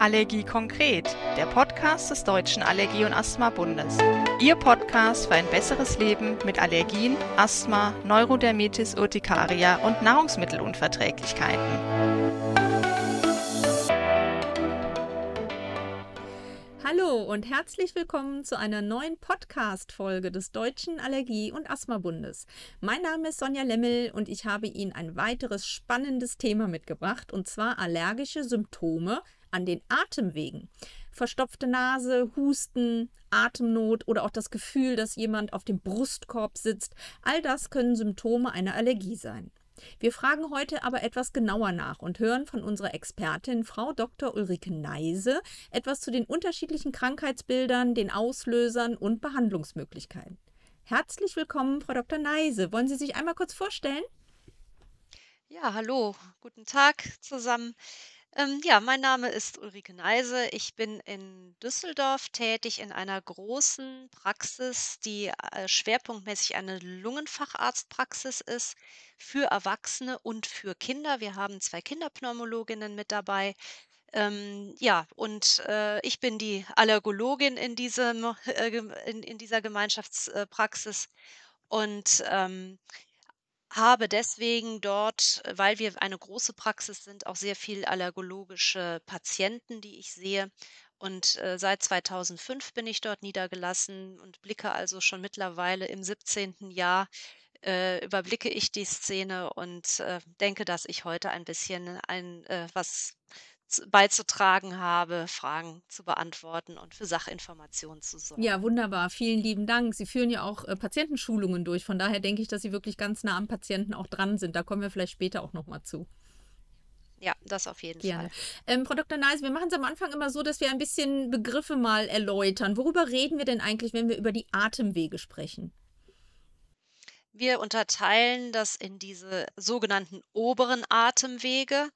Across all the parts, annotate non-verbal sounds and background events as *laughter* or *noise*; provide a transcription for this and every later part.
Allergie konkret, der Podcast des Deutschen Allergie- und Asthma-Bundes. Ihr Podcast für ein besseres Leben mit Allergien, Asthma, Neurodermitis Urtikaria und Nahrungsmittelunverträglichkeiten. Hallo und herzlich willkommen zu einer neuen Podcast-Folge des Deutschen Allergie- und Asthma-Bundes. Mein Name ist Sonja Lemmel und ich habe Ihnen ein weiteres spannendes Thema mitgebracht und zwar allergische Symptome an den Atemwegen. Verstopfte Nase, Husten, Atemnot oder auch das Gefühl, dass jemand auf dem Brustkorb sitzt, all das können Symptome einer Allergie sein. Wir fragen heute aber etwas genauer nach und hören von unserer Expertin Frau Dr. Ulrike Neise etwas zu den unterschiedlichen Krankheitsbildern, den Auslösern und Behandlungsmöglichkeiten. Herzlich willkommen, Frau Dr. Neise. Wollen Sie sich einmal kurz vorstellen? Ja, hallo, guten Tag zusammen. Ähm, ja, mein Name ist Ulrike Neise. Ich bin in Düsseldorf tätig in einer großen Praxis, die äh, schwerpunktmäßig eine Lungenfacharztpraxis ist für Erwachsene und für Kinder. Wir haben zwei Kinderpneumologinnen mit dabei. Ähm, ja, und äh, ich bin die Allergologin in, diesem, äh, in, in dieser Gemeinschaftspraxis. Und ähm, habe deswegen dort, weil wir eine große Praxis sind, auch sehr viel allergologische Patienten, die ich sehe. Und äh, seit 2005 bin ich dort niedergelassen und blicke also schon mittlerweile im 17. Jahr, äh, überblicke ich die Szene und äh, denke, dass ich heute ein bisschen ein, äh, was beizutragen habe, Fragen zu beantworten und für Sachinformationen zu sorgen. Ja, wunderbar. Vielen lieben Dank. Sie führen ja auch äh, Patientenschulungen durch. Von daher denke ich, dass Sie wirklich ganz nah am Patienten auch dran sind. Da kommen wir vielleicht später auch nochmal zu. Ja, das auf jeden Gerne. Fall. Ähm, Frau Dr. Neis, wir machen es am Anfang immer so, dass wir ein bisschen Begriffe mal erläutern. Worüber reden wir denn eigentlich, wenn wir über die Atemwege sprechen? Wir unterteilen das in diese sogenannten oberen Atemwege.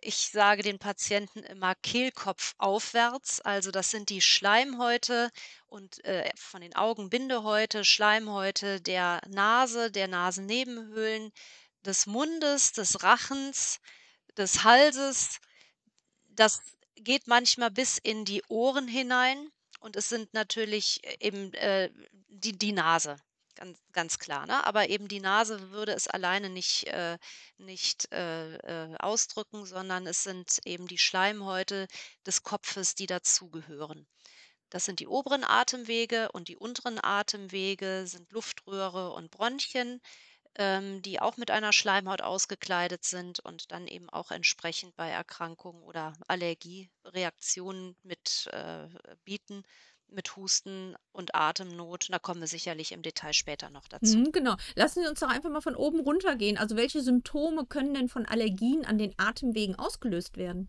Ich sage den Patienten immer Kehlkopf aufwärts, also das sind die Schleimhäute und äh, von den Augen Bindehäute, Schleimhäute der Nase, der Nasennebenhöhlen, des Mundes, des Rachens, des Halses. Das geht manchmal bis in die Ohren hinein und es sind natürlich eben äh, die, die Nase. Ganz, ganz klar, ne? Aber eben die Nase würde es alleine nicht, äh, nicht äh, äh, ausdrücken, sondern es sind eben die Schleimhäute des Kopfes, die dazugehören. Das sind die oberen Atemwege und die unteren Atemwege sind Luftröhre und Bronchien, ähm, die auch mit einer Schleimhaut ausgekleidet sind und dann eben auch entsprechend bei Erkrankungen oder Allergiereaktionen mit äh, bieten mit Husten und Atemnot. Da kommen wir sicherlich im Detail später noch dazu. Mhm, genau. Lassen Sie uns doch einfach mal von oben runter gehen. Also welche Symptome können denn von Allergien an den Atemwegen ausgelöst werden?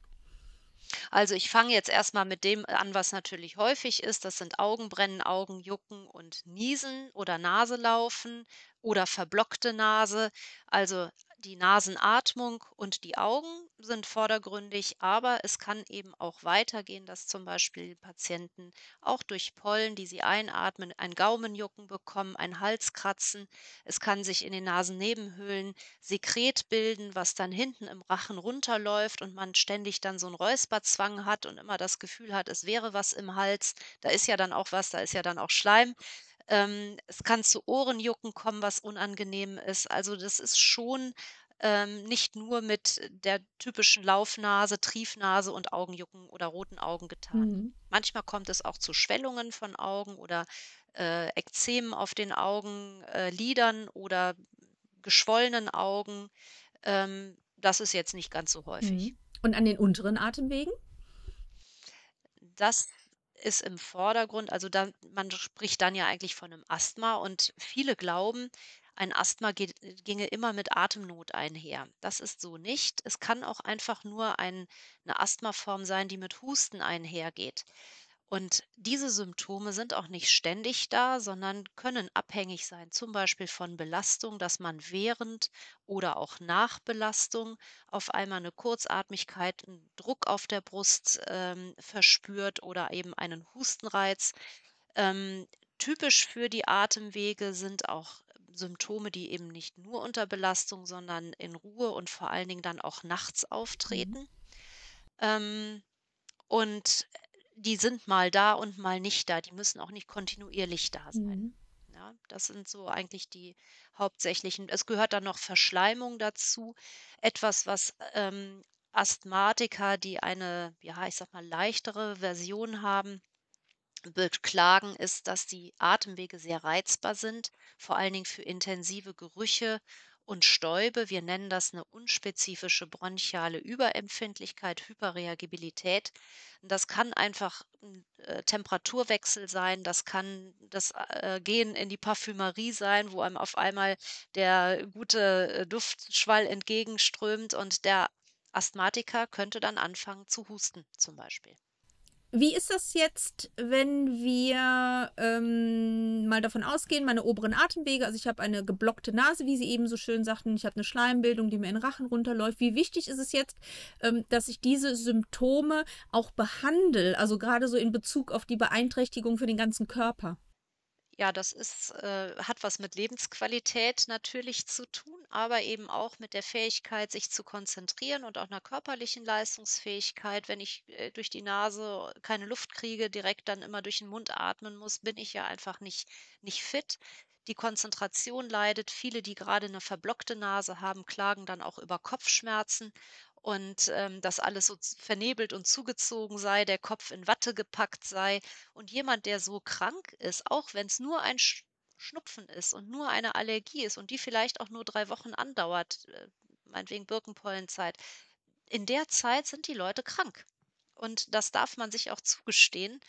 Also ich fange jetzt erstmal mit dem an, was natürlich häufig ist. Das sind Augenbrennen, Augenjucken und Niesen oder Naselaufen oder verblockte Nase. Also die Nasenatmung und die Augen sind vordergründig, aber es kann eben auch weitergehen, dass zum Beispiel Patienten auch durch Pollen, die sie einatmen, ein Gaumenjucken bekommen, ein Halskratzen. Es kann sich in den Nasennebenhöhlen Sekret bilden, was dann hinten im Rachen runterläuft und man ständig dann so einen Räusperzwang hat und immer das Gefühl hat, es wäre was im Hals. Da ist ja dann auch was, da ist ja dann auch Schleim. Ähm, es kann zu Ohrenjucken kommen, was unangenehm ist. Also das ist schon ähm, nicht nur mit der typischen Laufnase, Triefnase und Augenjucken oder roten Augen getan. Mhm. Manchmal kommt es auch zu Schwellungen von Augen oder äh, Ekzemen auf den Augenlidern äh, oder geschwollenen Augen. Ähm, das ist jetzt nicht ganz so häufig. Mhm. Und an den unteren Atemwegen? Das ist im Vordergrund. Also da, man spricht dann ja eigentlich von einem Asthma und viele glauben, ein Asthma geht, ginge immer mit Atemnot einher. Das ist so nicht. Es kann auch einfach nur ein, eine Asthmaform sein, die mit Husten einhergeht. Und diese Symptome sind auch nicht ständig da, sondern können abhängig sein, zum Beispiel von Belastung, dass man während oder auch nach Belastung auf einmal eine Kurzatmigkeit, einen Druck auf der Brust ähm, verspürt oder eben einen Hustenreiz. Ähm, typisch für die Atemwege sind auch Symptome, die eben nicht nur unter Belastung, sondern in Ruhe und vor allen Dingen dann auch nachts Mhm. auftreten. Ähm, und die sind mal da und mal nicht da. Die müssen auch nicht kontinuierlich da sein. Mhm. Ja, das sind so eigentlich die hauptsächlichen. Es gehört dann noch Verschleimung dazu, etwas, was ähm, Asthmatiker, die eine, ja, ich sag mal, leichtere Version haben, beklagen, ist, dass die Atemwege sehr reizbar sind, vor allen Dingen für intensive Gerüche und Stäube. Wir nennen das eine unspezifische bronchiale Überempfindlichkeit, Hyperreagibilität. Das kann einfach 'n, äh, Temperaturwechsel sein, das kann das, äh, Gehen in die Parfümerie sein, wo einem auf einmal der gute, äh, Duftschwall entgegenströmt und der Asthmatiker könnte dann anfangen zu husten zum Beispiel. Wie ist das jetzt, wenn wir ähm, mal davon ausgehen, meine oberen Atemwege, also ich habe eine geblockte Nase, wie Sie eben so schön sagten, ich habe eine Schleimbildung, die mir in den Rachen runterläuft. Wie wichtig ist es jetzt, ähm, dass ich diese Symptome auch behandle, also gerade so in Bezug auf die Beeinträchtigung für den ganzen Körper? Ja, das ist, äh, hat was mit Lebensqualität natürlich zu tun, aber eben auch mit der Fähigkeit, sich zu konzentrieren und auch einer körperlichen Leistungsfähigkeit. Wenn ich äh, durch die Nase keine Luft kriege, direkt dann immer durch den Mund atmen muss, bin ich ja einfach nicht, nicht fit. Die Konzentration leidet. Viele, die gerade eine verblockte Nase haben, klagen dann auch über Kopfschmerzen und ähm, dass alles so vernebelt und zugezogen sei, der Kopf in Watte gepackt sei. Und jemand, der so krank ist, auch wenn es nur ein Sch Schnupfen ist und nur eine Allergie ist und die vielleicht auch nur drei Wochen andauert, äh, meinetwegen Birkenpollenzeit, in der Zeit sind die Leute krank. Und das darf man sich auch zugestehen.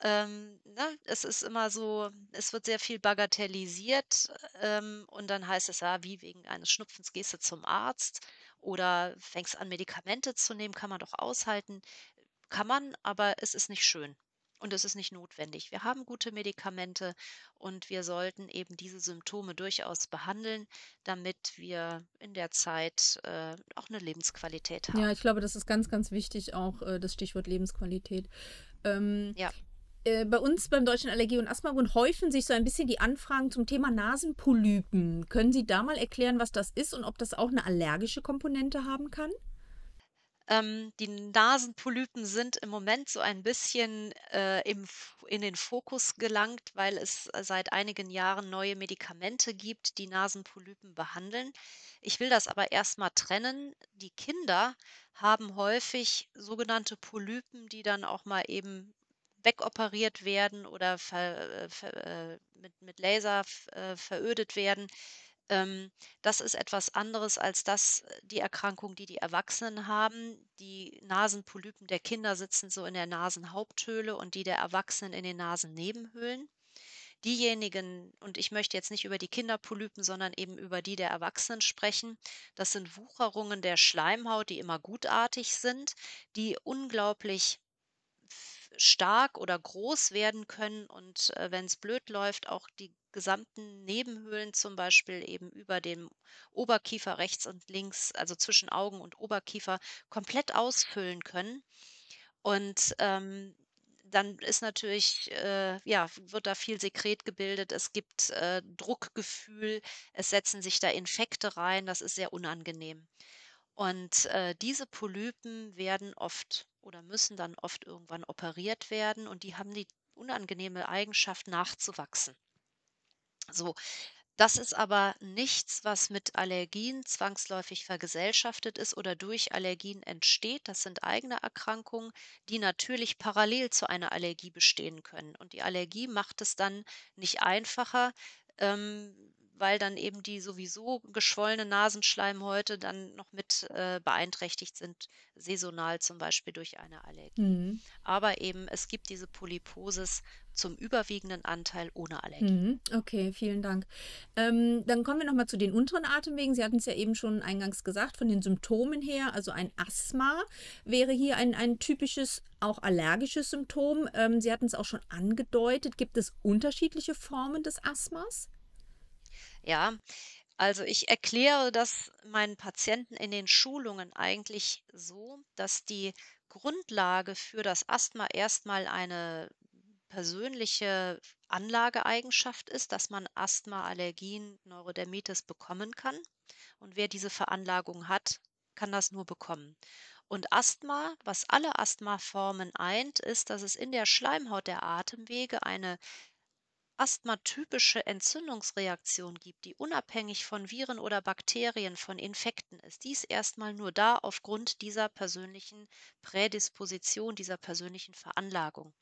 Ähm, ne, es ist immer so, es wird sehr viel bagatellisiert, ähm, und dann heißt es ja, wie wegen eines Schnupfens gehst du zum Arzt oder fängst an, Medikamente zu nehmen, kann man doch aushalten. Kann man, aber es ist nicht schön und es ist nicht notwendig. Wir haben gute Medikamente und wir sollten eben diese Symptome durchaus behandeln, damit wir in der Zeit äh, auch eine Lebensqualität Ja, haben. ich glaube, das ist ganz, ganz wichtig, auch äh, das Stichwort Lebensqualität. Ähm, Ja. Äh, bei uns beim Deutschen Allergie- und Asthmabund häufen sich so ein bisschen die Anfragen zum Thema Nasenpolypen. Können Sie da mal erklären, was das ist und ob das auch eine allergische Komponente haben kann? Ähm, die Nasenpolypen sind im Moment so ein bisschen, äh, im in den Fokus gelangt, weil es, seit einigen Jahren neue Medikamente gibt, die Nasenpolypen behandeln. Ich will das aber erst mal trennen. Die Kinder haben häufig sogenannte Polypen, die dann auch mal eben wegoperiert werden oder ver äh, ver äh, mit mit Laser äh, verödet werden. Ähm, das ist etwas anderes als das die Erkrankung, die die Erwachsenen haben. Die Nasenpolypen der Kinder sitzen so in der Nasenhaupthöhle und die der Erwachsenen in den Nasennebenhöhlen. Diejenigen und ich möchte jetzt nicht über die Kinderpolypen, sondern eben über die der Erwachsenen sprechen. Das sind Wucherungen der Schleimhaut, die immer gutartig sind, die unglaublich stark oder groß werden können und, äh, wenn es blöd läuft, auch die gesamten Nebenhöhlen zum Beispiel eben über dem Oberkiefer rechts und links, also zwischen Augen und Oberkiefer, komplett ausfüllen können. Und, ähm, dann ist natürlich, äh, ja, wird da viel Sekret gebildet. Es gibt, äh, Druckgefühl, es setzen sich da Infekte rein, das ist sehr unangenehm. Und, äh, diese Polypen werden oft oder müssen dann oft irgendwann operiert werden und die haben die unangenehme Eigenschaft nachzuwachsen. So, das ist aber nichts, was mit Allergien zwangsläufig vergesellschaftet ist oder durch Allergien entsteht. Das sind eigene Erkrankungen, die natürlich parallel zu einer Allergie bestehen können. Und die Allergie macht es dann nicht einfacher, ähm, weil dann eben die sowieso geschwollene Nasenschleimhäute dann noch mit äh, beeinträchtigt sind, saisonal zum Beispiel durch eine Allergie. Mhm. Aber eben es gibt diese Polyposis zum überwiegenden Anteil ohne Allergie. Mhm. Okay, vielen Dank. Ähm, dann kommen wir nochmal zu den unteren Atemwegen. Sie hatten es ja eben schon eingangs gesagt, von den Symptomen her. Also ein Asthma wäre hier ein, ein typisches, auch allergisches Symptom. Ähm, Sie hatten es auch schon angedeutet. Gibt es unterschiedliche Formen des Asthmas? Ja, also ich erkläre das meinen Patienten in den Schulungen eigentlich so, dass die Grundlage für das Asthma erstmal eine persönliche Anlageeigenschaft ist, dass man Asthma, Allergien, Neurodermitis bekommen kann. Und wer diese Veranlagung hat, kann das nur bekommen. Und Asthma, was alle Asthmaformen eint, ist, dass es in der Schleimhaut der Atemwege eine asthmatypische Entzündungsreaktion gibt, die unabhängig von Viren oder Bakterien, von Infekten ist. Die ist erstmal nur da aufgrund dieser persönlichen Prädisposition, dieser persönlichen Veranlagung.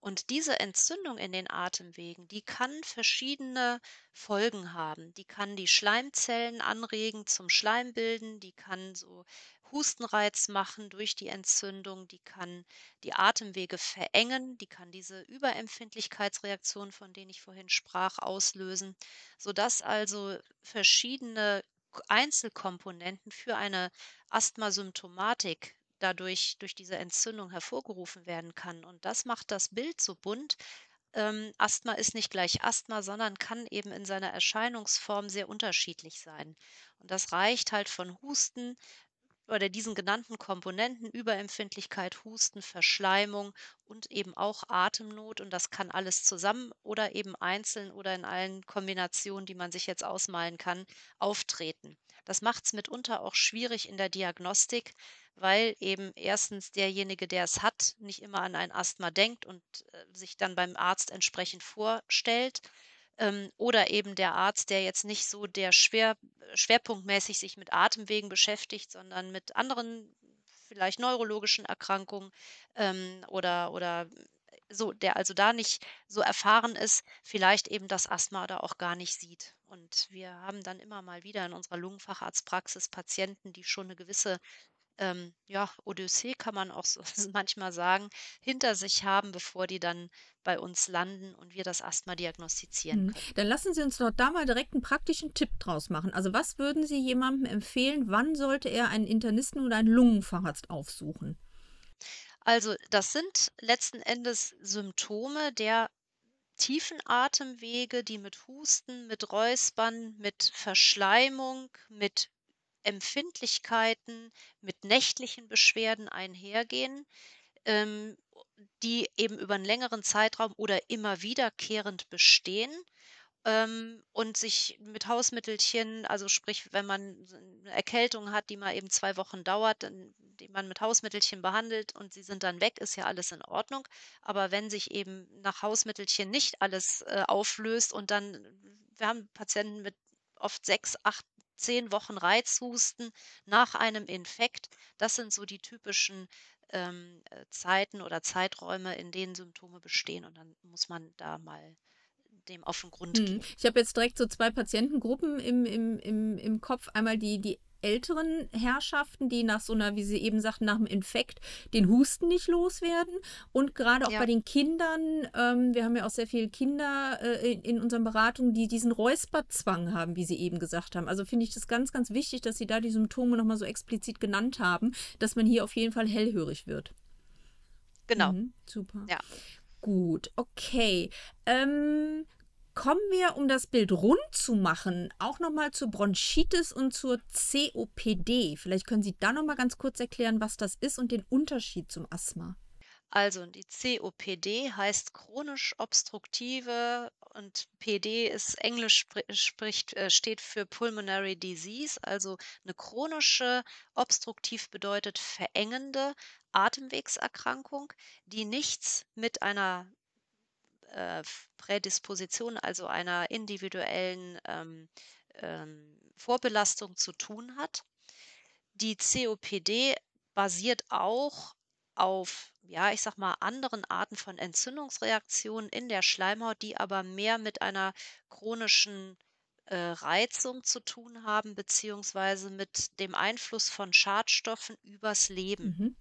Und diese Entzündung in den Atemwegen, die kann verschiedene Folgen haben. Die kann die Schleimzellen anregen zum Schleimbilden, die kann so Hustenreiz machen durch die Entzündung, die kann die Atemwege verengen, die kann diese Überempfindlichkeitsreaktion, von denen ich vorhin sprach, auslösen, sodass also verschiedene Einzelkomponenten für eine Asthmasymptomatik dadurch durch diese Entzündung hervorgerufen werden kann. Und das macht das Bild so bunt. Ähm, Asthma ist nicht gleich Asthma, sondern kann eben in seiner Erscheinungsform sehr unterschiedlich sein. Und das reicht halt von Husten oder diesen genannten Komponenten Überempfindlichkeit, Husten, Verschleimung und eben auch Atemnot. Und das kann alles zusammen oder eben einzeln oder in allen Kombinationen, die man sich jetzt ausmalen kann, auftreten. Das macht es mitunter auch schwierig in der Diagnostik, weil eben erstens derjenige, der es hat, nicht immer an ein Asthma denkt und äh, sich dann beim Arzt entsprechend vorstellt. Ähm, oder eben der Arzt, der jetzt nicht so der schwer, schwerpunktmäßig sich mit Atemwegen beschäftigt, sondern mit anderen vielleicht neurologischen Erkrankungen ähm, oder, oder so, der also da nicht so erfahren ist, vielleicht eben das Asthma da auch gar nicht sieht. Und wir haben dann immer mal wieder in unserer Lungenfacharztpraxis Patienten, die schon eine gewisse ähm, ja, Odyssee kann man auch so *laughs* manchmal sagen, hinter sich haben, bevor die dann bei uns landen und wir das Asthma diagnostizieren mhm. Dann lassen Sie uns doch da mal direkt einen praktischen Tipp draus machen. Also was würden Sie jemandem empfehlen, wann sollte er einen Internisten oder einen Lungenfacharzt aufsuchen? Also das sind letzten Endes Symptome der tiefen Atemwege, die mit Husten, mit Räuspern, mit Verschleimung, mit Empfindlichkeiten, mit nächtlichen Beschwerden einhergehen, ähm, die eben über einen längeren Zeitraum oder immer wiederkehrend bestehen ähm, und sich mit Hausmittelchen, also sprich, wenn man eine Erkältung hat, die mal eben zwei Wochen dauert, dann, die man mit Hausmittelchen behandelt und sie sind dann weg, ist ja alles in Ordnung. Aber wenn sich eben nach Hausmittelchen nicht alles äh, auflöst und dann, wir haben Patienten mit oft sechs, acht zehn Wochen Reizhusten nach einem Infekt. Das sind so die typischen ähm, äh, Zeiten oder Zeiträume, in denen Symptome bestehen. Und dann muss man da mal dem auf den Grund hm. gehen. Ich habe jetzt direkt so zwei Patientengruppen im, im, im, im Kopf. Einmal die, die älteren Herrschaften, die nach so einer, wie Sie eben sagten, nach dem Infekt den Husten nicht loswerden. Und gerade auch ja. bei den Kindern, ähm, wir haben ja auch sehr viele Kinder äh, in, in unseren Beratungen, die diesen Räusperzwang haben, wie Sie eben gesagt haben. Also finde ich das ganz, ganz wichtig, dass Sie da die Symptome nochmal so explizit genannt haben, dass man hier auf jeden Fall hellhörig wird. Genau. Mhm, super. Ja. Gut, okay. Ähm, kommen wir, um das Bild rund zu machen, auch nochmal zur Bronchitis und zur COPD. Vielleicht können Sie da nochmal ganz kurz erklären, was das ist und den Unterschied zum Asthma. Also die COPD heißt chronisch obstruktive und PD ist Englisch spricht, äh, steht für Pulmonary Disease, also eine chronische, obstruktiv bedeutet verengende Atemwegserkrankung, die nichts mit einer äh, Prädisposition, also einer individuellen ähm, ähm, Vorbelastung zu tun hat. Die COPD basiert auch auf, ja, ich sag mal, anderen Arten von Entzündungsreaktionen in der Schleimhaut, die aber mehr mit einer chronischen äh, Reizung zu tun haben, beziehungsweise mit dem Einfluss von Schadstoffen übers Leben. Mhm.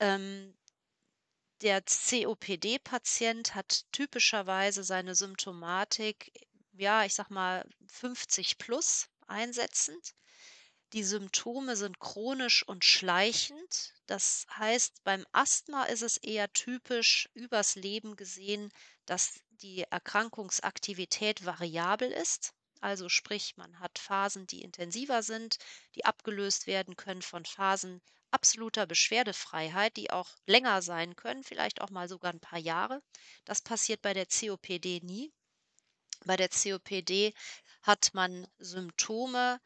Ähm, der COPD-Patient hat typischerweise seine Symptomatik, ja, ich sag mal 50 plus einsetzend. Die Symptome sind chronisch und schleichend. Das heißt, beim Asthma ist es eher typisch übers Leben gesehen, dass die Erkrankungsaktivität variabel ist. Also sprich, man hat Phasen, die intensiver sind, die abgelöst werden können von Phasen absoluter Beschwerdefreiheit, die auch länger sein können, vielleicht auch mal sogar ein paar Jahre. Das passiert bei der COPD nie. Bei der COPD hat man Symptome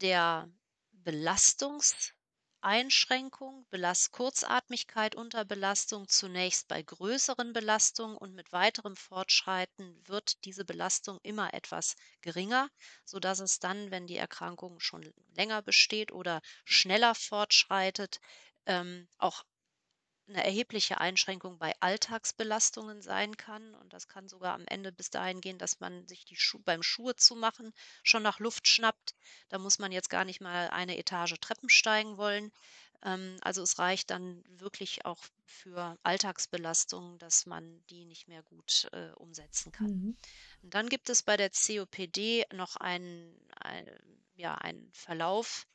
der Belastungs Einschränkung, Belast Kurzatmigkeit unter Belastung zunächst bei größeren Belastungen und mit weiterem Fortschreiten wird diese Belastung immer etwas geringer, sodass es dann, wenn die Erkrankung schon länger besteht oder schneller fortschreitet, ähm, auch eine erhebliche Einschränkung bei Alltagsbelastungen sein kann. Und das kann sogar am Ende bis dahin gehen, dass man sich die Schu beim Schuhe zumachen schon nach Luft schnappt. Da muss man jetzt gar nicht mal eine Etage Treppen steigen wollen. Ähm, also es reicht dann wirklich auch für Alltagsbelastungen, dass man die nicht mehr gut äh, umsetzen kann. Mhm. Und dann gibt es bei der COPD noch einen, ein, ja, einen Verlauf,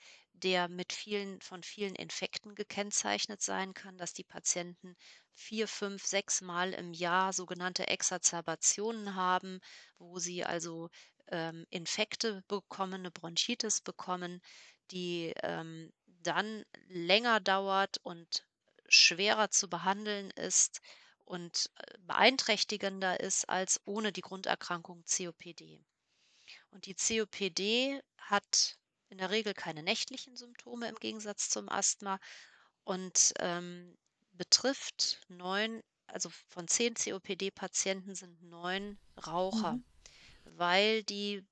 der mit vielen von vielen Infekten gekennzeichnet sein kann, dass die Patienten vier, fünf, sechs Mal im Jahr sogenannte Exazerbationen haben, wo sie also ähm, Infekte bekommen, eine Bronchitis bekommen, die ähm, dann länger dauert und schwerer zu behandeln ist und äh, beeinträchtigender ist als ohne die Grunderkrankung COPD. Und die COPD hat in der Regel keine nächtlichen Symptome im Gegensatz zum Asthma und ähm, betrifft neun, also von zehn COPD-Patienten sind neun Raucher, Mhm. weil die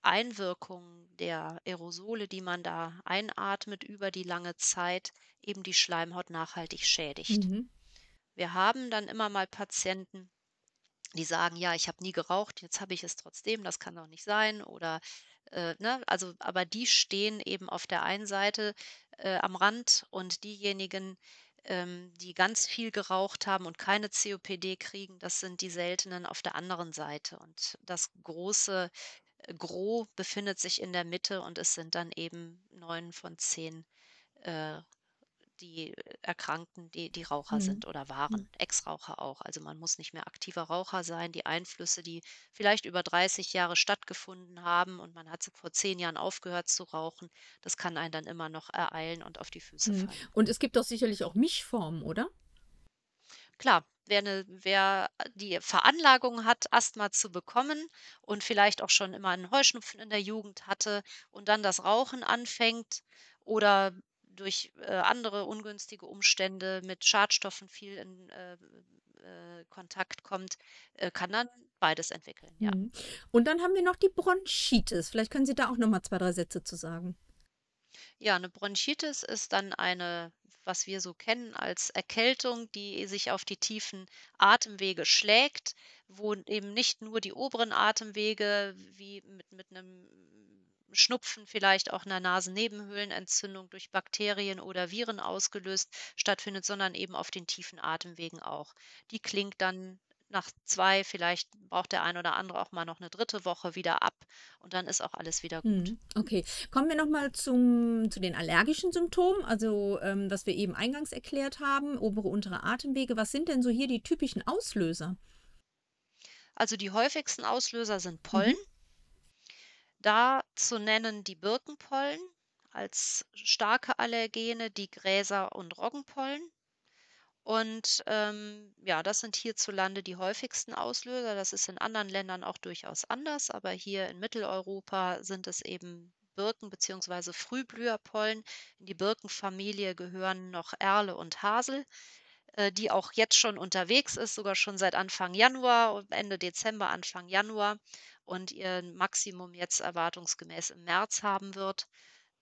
Einwirkung der Aerosole, die man da einatmet über die lange Zeit, eben die Schleimhaut nachhaltig schädigt. Mhm. Wir haben dann immer mal Patienten, die sagen, ja, ich habe nie geraucht, jetzt habe ich es trotzdem, das kann doch nicht sein. Oder, äh, ne, also, aber die stehen eben auf der einen Seite äh, am Rand und diejenigen, ähm, die ganz viel geraucht haben und keine COPD kriegen, das sind die seltenen auf der anderen Seite. Und das große äh, Gros befindet sich in der Mitte und es sind dann eben neun von zehn äh, die Erkrankten, die die Raucher Mhm. sind oder Mhm. waren, Ex-Raucher auch. Also man muss nicht mehr aktiver Raucher sein. Die Einflüsse, die vielleicht über 30 Jahre stattgefunden haben und man hat vor 10 Jahren aufgehört zu rauchen, das kann einen dann immer noch ereilen und auf die Füße Mhm. fallen. Und es gibt doch sicherlich auch Mischformen, oder? Klar, wer, ne, wer die Veranlagung hat, Asthma zu bekommen und vielleicht auch schon immer einen Heuschnupfen in der Jugend hatte und dann das Rauchen anfängt oder durch äh, andere ungünstige Umstände mit Schadstoffen viel in äh, äh, Kontakt kommt, äh, kann dann beides entwickeln, ja. Mhm. Und dann haben wir noch die Bronchitis. Vielleicht können Sie da auch noch mal zwei, drei Sätze zu sagen. Ja, eine Bronchitis ist dann eine, was wir so kennen als Erkältung, die sich auf die tiefen Atemwege schlägt, wo eben nicht nur die oberen Atemwege wie mit, mit einem Schnupfen, vielleicht auch einer Nasennebenhöhlenentzündung durch Bakterien oder Viren ausgelöst stattfindet, sondern eben auf den tiefen Atemwegen auch. Die klingt dann nach zwei, vielleicht braucht der ein oder andere auch mal noch eine dritte Woche wieder ab und dann ist auch alles wieder gut. Mhm. Okay, kommen wir noch mal zum, zu den allergischen Symptomen, also ähm, was wir eben eingangs erklärt haben, obere, untere Atemwege. Was sind denn so hier die typischen Auslöser? Also die häufigsten Auslöser sind Pollen. Mhm. Da zu nennen die Birkenpollen als starke Allergene, die Gräser- und Roggenpollen. Und ähm, ja, das sind hierzulande die häufigsten Auslöser. Das ist in anderen Ländern auch durchaus anders, aber hier in Mitteleuropa sind es eben Birken- bzw. Frühblüherpollen. In die Birkenfamilie gehören noch Erle und Hasel, äh, die auch jetzt schon unterwegs ist, sogar schon seit Anfang Januar, Ende Dezember, Anfang Januar und ihr Maximum jetzt erwartungsgemäß im März haben wird.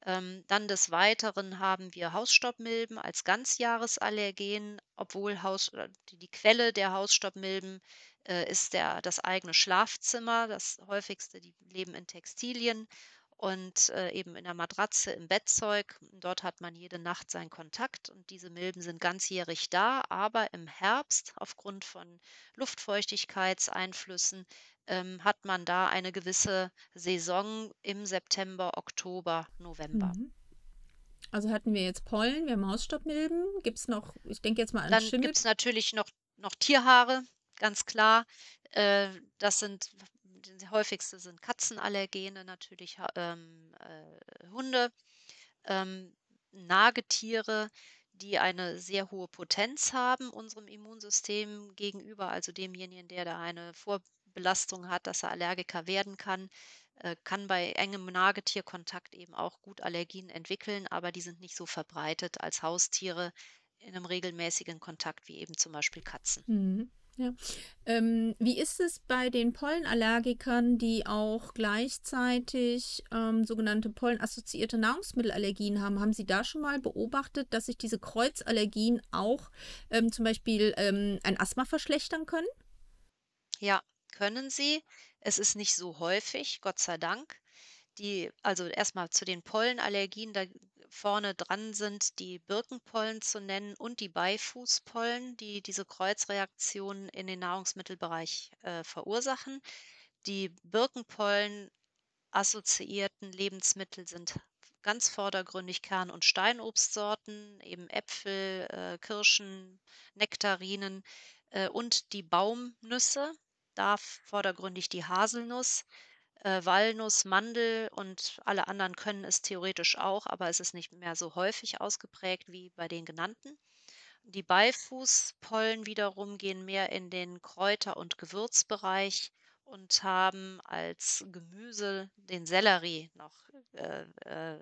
Ähm, dann des Weiteren haben wir Hausstaubmilben als Ganzjahresallergen, obwohl Haus, die, Quelle der Hausstaubmilben äh, ist der, das eigene Schlafzimmer. Das häufigste, die leben in Textilien und äh, eben in der Matratze, im Bettzeug. Dort hat man jede Nacht seinen Kontakt und diese Milben sind ganzjährig da, aber im Herbst aufgrund von Luftfeuchtigkeitseinflüssen ähm, hat man da eine gewisse Saison im September, Oktober, November. Mhm. Also hatten wir jetzt Pollen, wir haben Hausstaubmilben. Gibt es noch, ich denke jetzt mal an Dann Schimmel. gibt es natürlich noch, noch Tierhaare, ganz klar. Äh, das sind, die häufigste sind Katzenallergene, natürlich ähm, äh, Hunde, ähm, Nagetiere, die eine sehr hohe Potenz haben unserem Immunsystem gegenüber, also demjenigen, der da eine Vorbelastung hat, dass er Allergiker werden kann. äh, kann bei engem Nagetierkontakt eben auch gut Allergien entwickeln, aber die sind nicht so verbreitet als Haustiere in einem regelmäßigen Kontakt wie eben zum Beispiel Katzen. Mhm. Ja. Ähm, wie ist es bei den Pollenallergikern, die auch gleichzeitig ähm, sogenannte pollenassoziierte Nahrungsmittelallergien haben? Haben Sie da schon mal beobachtet, dass sich diese Kreuzallergien auch ähm, zum Beispiel ähm, ein Asthma verschlechtern können? Ja, können sie. Es ist nicht so häufig, Gott sei Dank. Die also erstmal zu den Pollenallergien, da vorne dran sind die Birkenpollen zu nennen und die Beifußpollen, die diese Kreuzreaktionen in den Nahrungsmittelbereich, äh, verursachen. Die Birkenpollen assoziierten Lebensmittel sind ganz vordergründig Kern und Steinobstsorten, eben Äpfel, äh, Kirschen, Nektarinen, äh, und die Baumnüsse, da vordergründig die Haselnuss äh, Walnuss, Mandel und alle anderen können es theoretisch auch, aber es ist nicht mehr so häufig ausgeprägt wie bei den genannten. Die Beifußpollen wiederum gehen mehr in den Kräuter- und Gewürzbereich und haben als Gemüse den Sellerie noch äh, äh,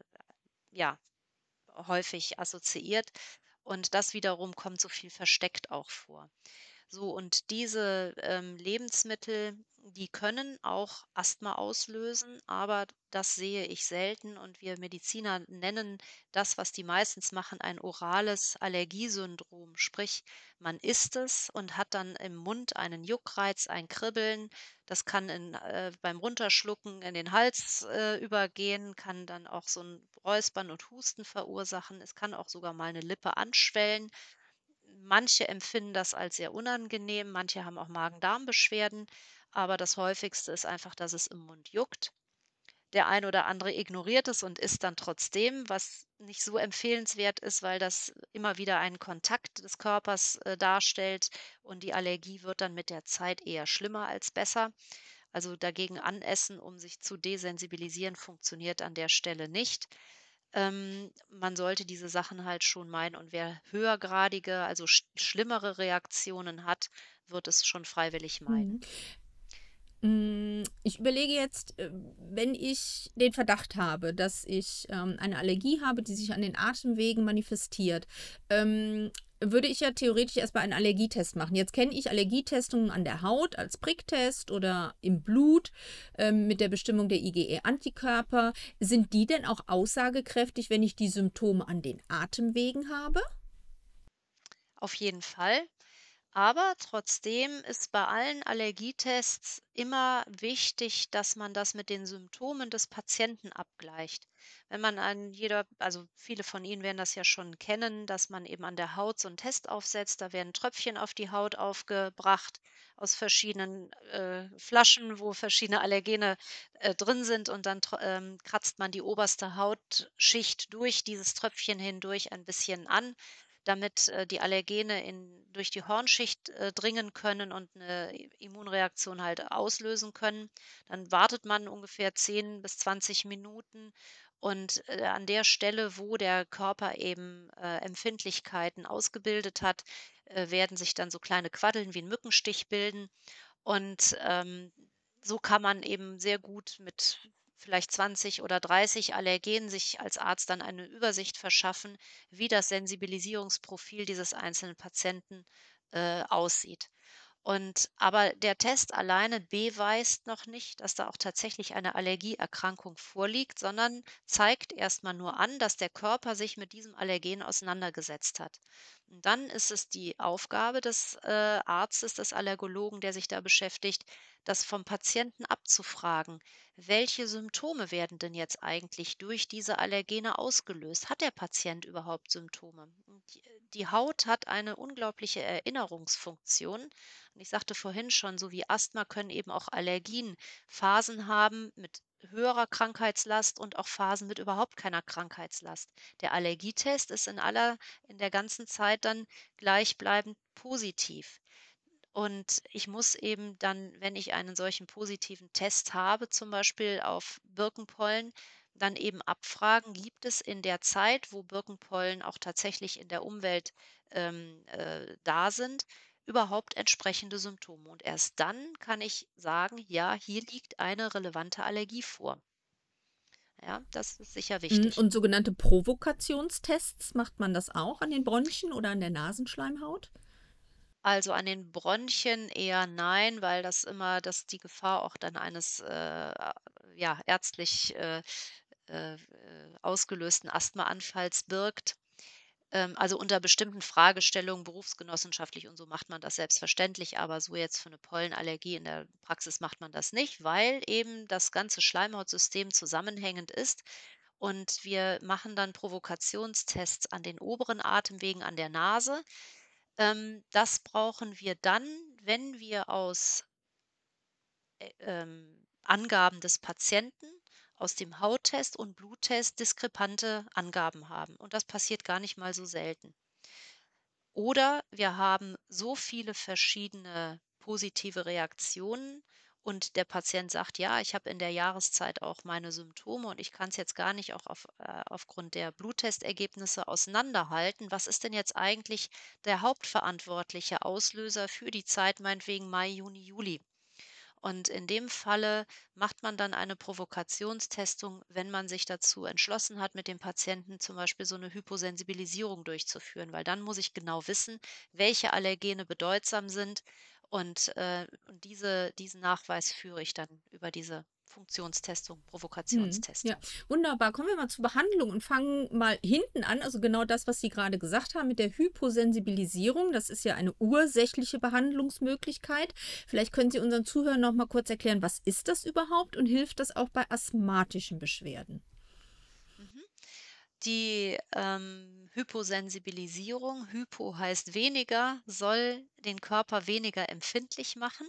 ja, häufig assoziiert. Und das wiederum kommt so viel versteckt auch vor. So, und diese ähm, Lebensmittel, die können auch Asthma auslösen, aber das sehe ich selten und wir Mediziner nennen das, was die meistens machen, ein orales Allergiesyndrom. Sprich, man isst es und hat dann im Mund einen Juckreiz, ein Kribbeln. Das kann in, äh, beim Runterschlucken in den Hals äh, übergehen, kann dann auch so ein Räuspern und Husten verursachen. Es kann auch sogar mal eine Lippe anschwellen. Manche empfinden das als sehr unangenehm, manche haben auch Magen-Darm-Beschwerden, aber das Häufigste ist einfach, dass es im Mund juckt. Der ein oder andere ignoriert es und isst dann trotzdem, was nicht so empfehlenswert ist, weil das immer wieder einen Kontakt des Körpers äh, darstellt und die Allergie wird dann mit der Zeit eher schlimmer als besser. Also dagegen anessen, um sich zu desensibilisieren, funktioniert an der Stelle nicht. Ähm, man sollte diese Sachen halt schon meiden und wer höhergradige, also sch schlimmere Reaktionen hat, wird es schon freiwillig meiden. Mhm. Mm, ich überlege jetzt, äh, wenn ich den Verdacht habe, dass ich ähm, eine Allergie habe, die sich an den Atemwegen manifestiert. Ähm, würde ich ja theoretisch erstmal einen Allergietest machen. Jetzt kenne ich Allergietestungen an der Haut als Pricktest oder im Blut ähm, mit der Bestimmung der IgE-Antikörper. Sind die denn auch aussagekräftig, wenn ich die Symptome an den Atemwegen habe? Auf jeden Fall. Aber trotzdem ist bei allen Allergietests immer wichtig, dass man das mit den Symptomen des Patienten abgleicht. Wenn man an jeder, also viele von Ihnen werden das ja schon kennen, dass man eben an der Haut so einen Test aufsetzt, da werden Tröpfchen auf die Haut aufgebracht aus verschiedenen äh, Flaschen, wo verschiedene Allergene äh, drin sind. Und dann ähm, kratzt man die oberste Hautschicht durch dieses Tröpfchen hindurch ein bisschen an damit äh, die Allergene in, durch die Hornschicht äh, dringen können und eine Immunreaktion halt auslösen können. Dann wartet man ungefähr 10 bis 20 Minuten und äh, an der Stelle, wo der Körper eben äh, Empfindlichkeiten ausgebildet hat, äh, werden sich dann so kleine Quaddeln wie ein Mückenstich bilden. Und ähm, so kann man eben sehr gut mit vielleicht 20 oder 30 Allergenen sich als Arzt dann eine Übersicht verschaffen, wie das Sensibilisierungsprofil dieses einzelnen Patienten äh, aussieht. Und aber der Test alleine beweist noch nicht, dass da auch tatsächlich eine Allergieerkrankung vorliegt, sondern zeigt erstmal nur an, dass der Körper sich mit diesem Allergen auseinandergesetzt hat. Und dann ist es die Aufgabe des äh, Arztes, des Allergologen, der sich da beschäftigt, das vom Patienten abzufragen. Welche Symptome werden denn jetzt eigentlich durch diese Allergene ausgelöst? Hat der Patient überhaupt Symptome? Die, Haut hat eine unglaubliche Erinnerungsfunktion. Und ich sagte vorhin schon, so wie Asthma können eben auch Allergien Phasen haben mit höherer Krankheitslast und auch Phasen mit überhaupt keiner Krankheitslast. Der Allergietest ist in aller, in der ganzen Zeit dann gleichbleibend positiv. Und ich muss eben dann, wenn ich einen solchen positiven Test habe, zum Beispiel auf Birkenpollen, dann eben abfragen, gibt es in der Zeit, wo Birkenpollen auch tatsächlich in der Umwelt ähm, äh, da sind, überhaupt entsprechende Symptome. Und erst dann kann ich sagen, ja, hier liegt eine relevante Allergie vor. Ja, das ist sicher Mhm, wichtig. Und sogenannte Provokationstests, macht man das auch an den Bronchien oder an der Nasenschleimhaut? Also an den Bronchien eher nein, weil das immer dass die Gefahr auch dann eines, äh, ja, ärztlich, äh, äh, ausgelösten Asthmaanfalls birgt. Ähm, also unter bestimmten Fragestellungen, berufsgenossenschaftlich und so macht man das selbstverständlich, aber so jetzt für eine Pollenallergie in der Praxis macht man das nicht, weil eben das ganze Schleimhautsystem zusammenhängend ist und wir machen dann Provokationstests an den oberen Atemwegen an der Nase. Ähm, das brauchen wir dann, wenn wir aus äh, ähm, Angaben des Patienten, aus dem Hauttest und Bluttest diskrepante Angaben haben. Und das passiert gar nicht mal so selten. Oder wir haben so viele verschiedene positive Reaktionen und der Patient sagt, ja, ich habe in der Jahreszeit auch meine Symptome und ich kann es jetzt gar nicht auch auf, äh, aufgrund der Bluttestergebnisse auseinanderhalten. Was ist denn jetzt eigentlich der hauptverantwortliche Auslöser für die Zeit, meinetwegen Mai, Juni, Juli? Und in dem Falle macht man dann eine Provokationstestung, wenn man sich dazu entschlossen hat, mit dem Patienten zum Beispiel so eine Hyposensibilisierung durchzuführen, weil dann muss ich genau wissen, welche Allergene bedeutsam sind und, äh, diese, diesen Nachweis führe ich dann über diese Funktionstestung, Hm, ja, Provokationstestung. wunderbar. Kommen wir mal zur Behandlung und fangen mal hinten an. Also genau das, was Sie gerade gesagt haben mit der Hyposensibilisierung. Das ist ja eine ursächliche Behandlungsmöglichkeit. Vielleicht können Sie unseren Zuhörern noch mal kurz erklären, was ist das überhaupt und hilft das auch bei asthmatischen Beschwerden? Die ähm, Hyposensibilisierung, Hypo heißt weniger, soll den Körper weniger empfindlich machen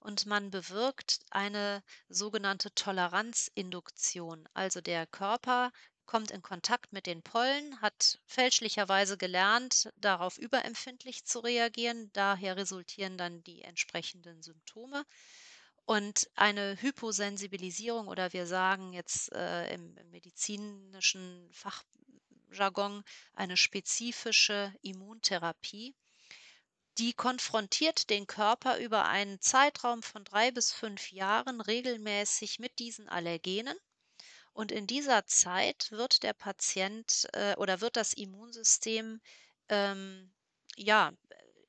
und man bewirkt eine sogenannte Toleranzinduktion. Also der Körper kommt in Kontakt mit den Pollen, hat fälschlicherweise gelernt, darauf überempfindlich zu reagieren. Daher resultieren dann die entsprechenden Symptome. Und eine Hyposensibilisierung oder wir sagen jetzt äh, im, im medizinischen Fachjargon eine spezifische Immuntherapie, die konfrontiert den Körper über einen Zeitraum von drei bis fünf Jahren regelmäßig mit diesen Allergenen. Und in dieser Zeit wird der Patient äh, oder wird das Immunsystem ähm, ja,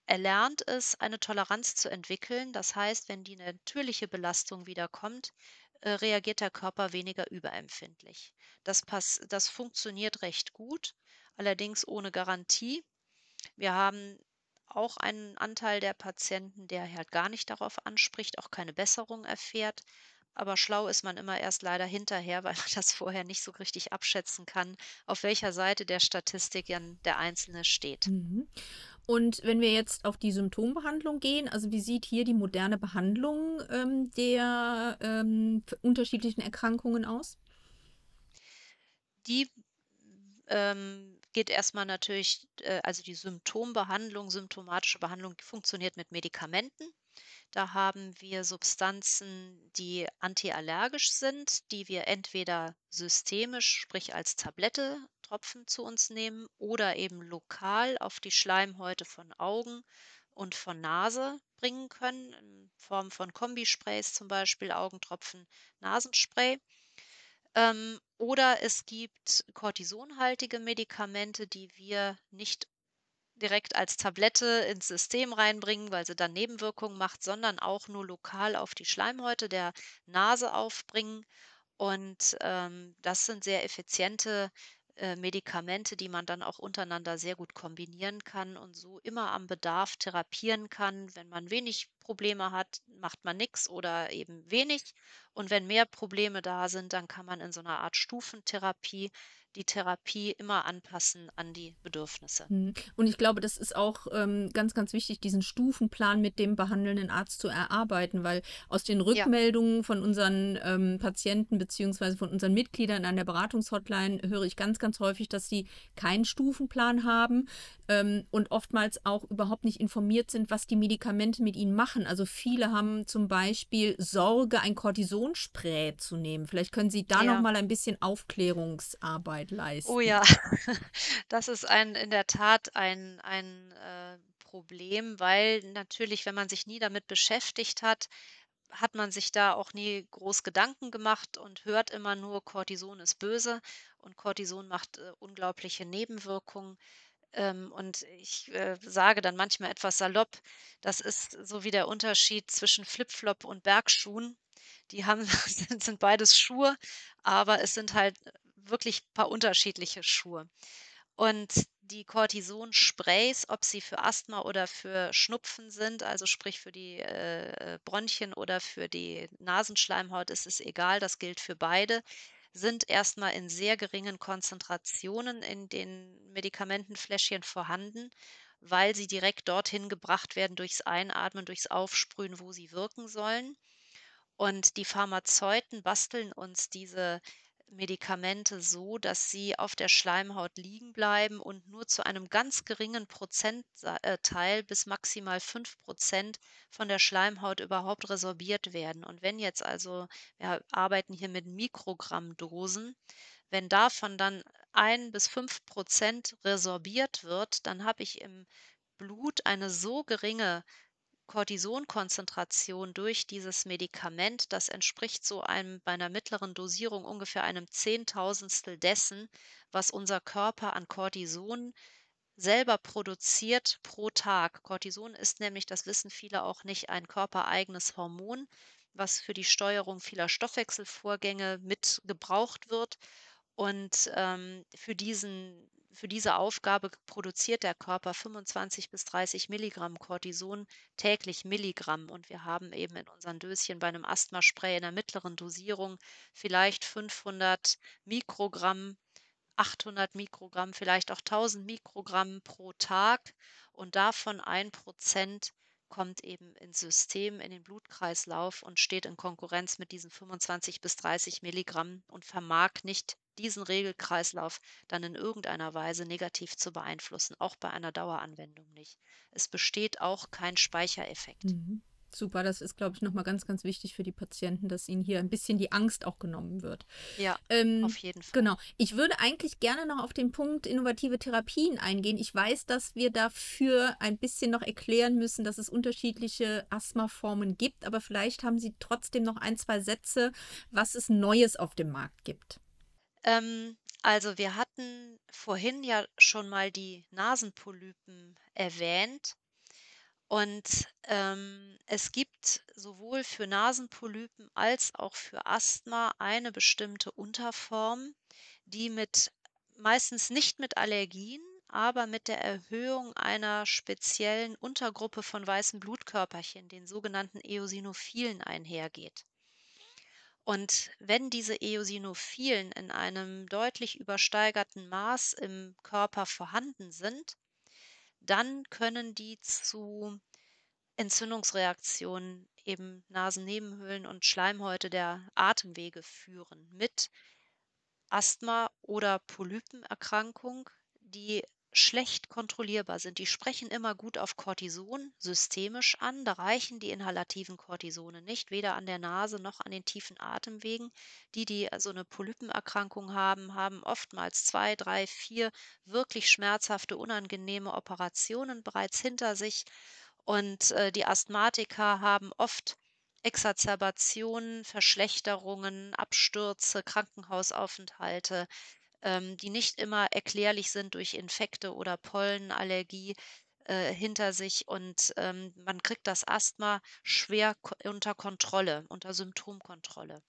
er lernt es, eine Toleranz zu entwickeln. Das heißt, wenn die natürliche Belastung wieder kommt, äh, reagiert der Körper weniger überempfindlich. Das, pass das funktioniert recht gut, allerdings ohne Garantie. Wir haben auch einen Anteil der Patienten, der halt gar nicht darauf anspricht, auch keine Besserung erfährt. Aber schlau ist man immer erst leider hinterher, *laughs* weil man das vorher nicht so richtig abschätzen kann, auf welcher Seite der Statistik der Einzelne steht. Mhm. Und wenn wir jetzt auf die Symptombehandlung gehen, also wie sieht hier die moderne Behandlung ähm, der ähm, unterschiedlichen Erkrankungen aus? Die ähm, geht erstmal natürlich, äh, also die Symptombehandlung, symptomatische Behandlung funktioniert mit Medikamenten. Da haben wir Substanzen, die antiallergisch sind, die wir entweder systemisch, sprich als Tablette, Tropfen zu uns nehmen oder eben lokal auf die Schleimhäute von Augen und von Nase bringen können, in Form von Kombisprays zum Beispiel, Augentropfen, Nasenspray. Ähm, oder es gibt kortisonhaltige Medikamente, die wir nicht direkt als Tablette ins System reinbringen, weil sie dann Nebenwirkungen macht, sondern auch nur lokal auf die Schleimhäute der Nase aufbringen. Und ähm, das sind sehr effiziente äh, Medikamente, die man dann auch untereinander sehr gut kombinieren kann und so immer am Bedarf therapieren kann. Wenn man wenig Probleme hat, macht man nichts oder eben wenig. Und wenn mehr Probleme da sind, dann kann man in so einer Art Stufentherapie die Therapie immer anpassen an die Bedürfnisse. Mhm. Und ich glaube, das ist auch ähm, ganz, ganz wichtig, diesen Stufenplan mit dem behandelnden Arzt zu erarbeiten, weil aus den Ja, Rückmeldungen von unseren ähm, Patienten beziehungsweise von unseren Mitgliedern an der Beratungshotline höre ich ganz, ganz häufig, dass sie keinen Stufenplan haben ähm, und oftmals auch überhaupt nicht informiert sind, was die Medikamente mit ihnen machen. Also viele haben zum Beispiel Sorge, ein Kortisonspray zu nehmen. Vielleicht können Sie da noch ja. mal ein bisschen Aufklärungsarbeit Oh leisten. ja, *laughs* das ist ein in der Tat ein ein, äh, Problem, weil natürlich, wenn man sich nie damit beschäftigt hat, hat man sich da auch nie groß Gedanken gemacht und hört immer nur, Cortison ist böse und Cortison macht äh, unglaubliche Nebenwirkungen. Ähm, und ich äh, sage dann manchmal etwas salopp, das ist so wie der Unterschied zwischen Flipflop und Bergschuhen. Die haben, *laughs* sind, sind beides Schuhe, aber es sind halt wirklich ein paar unterschiedliche Schuhe. Und die Cortison-Sprays, ob sie für Asthma oder für Schnupfen sind, also sprich für die äh, Bronchien oder für die Nasenschleimhaut, ist es egal, das gilt für beide, sind erstmal in sehr geringen Konzentrationen in den Medikamentenfläschchen vorhanden, weil sie direkt dorthin gebracht werden durchs Einatmen, durchs Aufsprühen, wo sie wirken sollen. Und die Pharmazeuten basteln uns diese Medikamente so, dass sie auf der Schleimhaut liegen bleiben und nur zu einem ganz geringen Prozentteil bis maximal 5 Prozent von der Schleimhaut überhaupt resorbiert werden. Und wenn jetzt also, wir arbeiten hier mit Mikrogrammdosen, wenn davon dann ein bis 5 Prozent resorbiert wird, dann habe ich im Blut eine so geringe Cortisonkonzentration durch dieses Medikament, das entspricht so einem bei einer mittleren Dosierung ungefähr einem Zehntausendstel dessen, was unser Körper an Cortison selber produziert pro Tag. Cortison ist nämlich, das wissen viele auch nicht, ein körpereigenes Hormon, was für die Steuerung vieler Stoffwechselvorgänge mit gebraucht wird. Und ähm, für diesen für diese Aufgabe produziert der Körper 25 bis 30 Milligramm Cortison täglich Milligramm. Und wir haben eben in unseren Döschen bei einem Asthmaspray in der mittleren Dosierung vielleicht 500 Mikrogramm, 800 Mikrogramm, vielleicht auch 1000 Mikrogramm pro Tag. Und davon ein Prozent kommt eben ins System, in den Blutkreislauf und steht in Konkurrenz mit diesen 25 bis 30 Milligramm und vermag nicht diesen Regelkreislauf dann in irgendeiner Weise negativ zu beeinflussen, auch bei einer Daueranwendung nicht. Es besteht auch kein Speichereffekt. Mhm. Super, das ist, glaube ich, nochmal ganz, ganz wichtig für die Patienten, dass ihnen hier ein bisschen die Angst auch genommen wird. Ja, ähm, auf jeden Fall. Genau. Ich würde eigentlich gerne noch auf den Punkt innovative Therapien eingehen. Ich weiß, dass wir dafür ein bisschen noch erklären müssen, dass es unterschiedliche Asthmaformen gibt, aber vielleicht haben Sie trotzdem noch ein, zwei Sätze, was es Neues auf dem Markt gibt. Ähm, also wir hatten vorhin ja schon mal die Nasenpolypen erwähnt. Und ähm, es gibt sowohl für Nasenpolypen als auch für Asthma eine bestimmte Unterform, die mit meistens nicht mit Allergien, aber mit der Erhöhung einer speziellen Untergruppe von weißen Blutkörperchen, den sogenannten Eosinophilen, einhergeht. Und wenn diese Eosinophilen in einem deutlich übersteigerten Maß im Körper vorhanden sind, dann können die zu Entzündungsreaktionen eben Nasennebenhöhlen und Schleimhäute der Atemwege führen mit Asthma oder Polypenerkrankung, die schlecht kontrollierbar sind. Die sprechen immer gut auf Cortison systemisch an. Da reichen die inhalativen Cortisone nicht, weder an der Nase noch an den tiefen Atemwegen. Die, die so eine Polypenerkrankung haben, haben oftmals zwei, drei, vier wirklich schmerzhafte, unangenehme Operationen bereits hinter sich. Und äh, die Asthmatiker haben oft Exazerbationen, Verschlechterungen, Abstürze, Krankenhausaufenthalte, ähm, die nicht immer erklärlich sind durch Infekte oder Pollenallergie äh, hinter sich und ähm, man kriegt das Asthma schwer unter Kontrolle, unter Symptomkontrolle.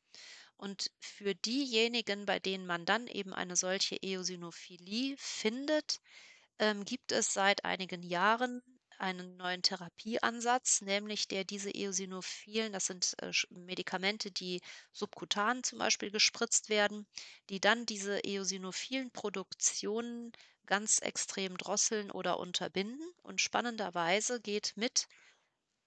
Und für diejenigen, bei denen man dann eben eine solche Eosinophilie findet, ähm, gibt es seit einigen Jahren einen neuen Therapieansatz, nämlich der diese Eosinophilen, das sind äh, Medikamente, die subkutan zum Beispiel gespritzt werden, die dann diese eosinophilen Produktionen ganz extrem drosseln oder unterbinden. Und spannenderweise geht mit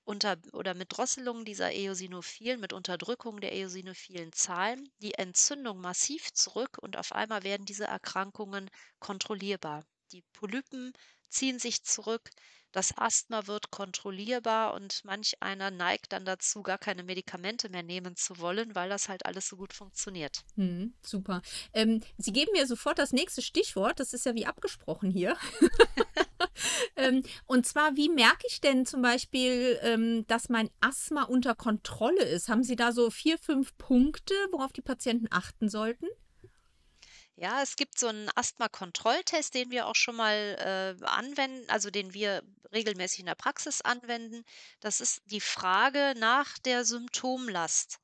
unter oder mit Drosselung dieser Eosinophilen, mit Unterdrückung der eosinophilen Zahlen die Entzündung massiv zurück und auf einmal werden diese Erkrankungen kontrollierbar. Die Polypen ziehen sich zurück. Das Asthma wird kontrollierbar und manch einer neigt dann dazu, gar keine Medikamente mehr nehmen zu wollen, weil das halt alles so gut funktioniert. Hm, super. Ähm, Sie geben mir sofort das nächste Stichwort. Das ist ja wie abgesprochen hier. *laughs* *laughs* ähm, und zwar, wie merke ich denn zum Beispiel, ähm, dass mein Asthma unter Kontrolle ist? Haben Sie da so vier, fünf Punkte, worauf die Patienten achten sollten? Ja, es gibt so einen Asthma-Kontrolltest, den wir auch schon mal, äh, anwenden also, den wir regelmäßig in der Praxis anwenden. Das ist die Frage nach der Symptomlast.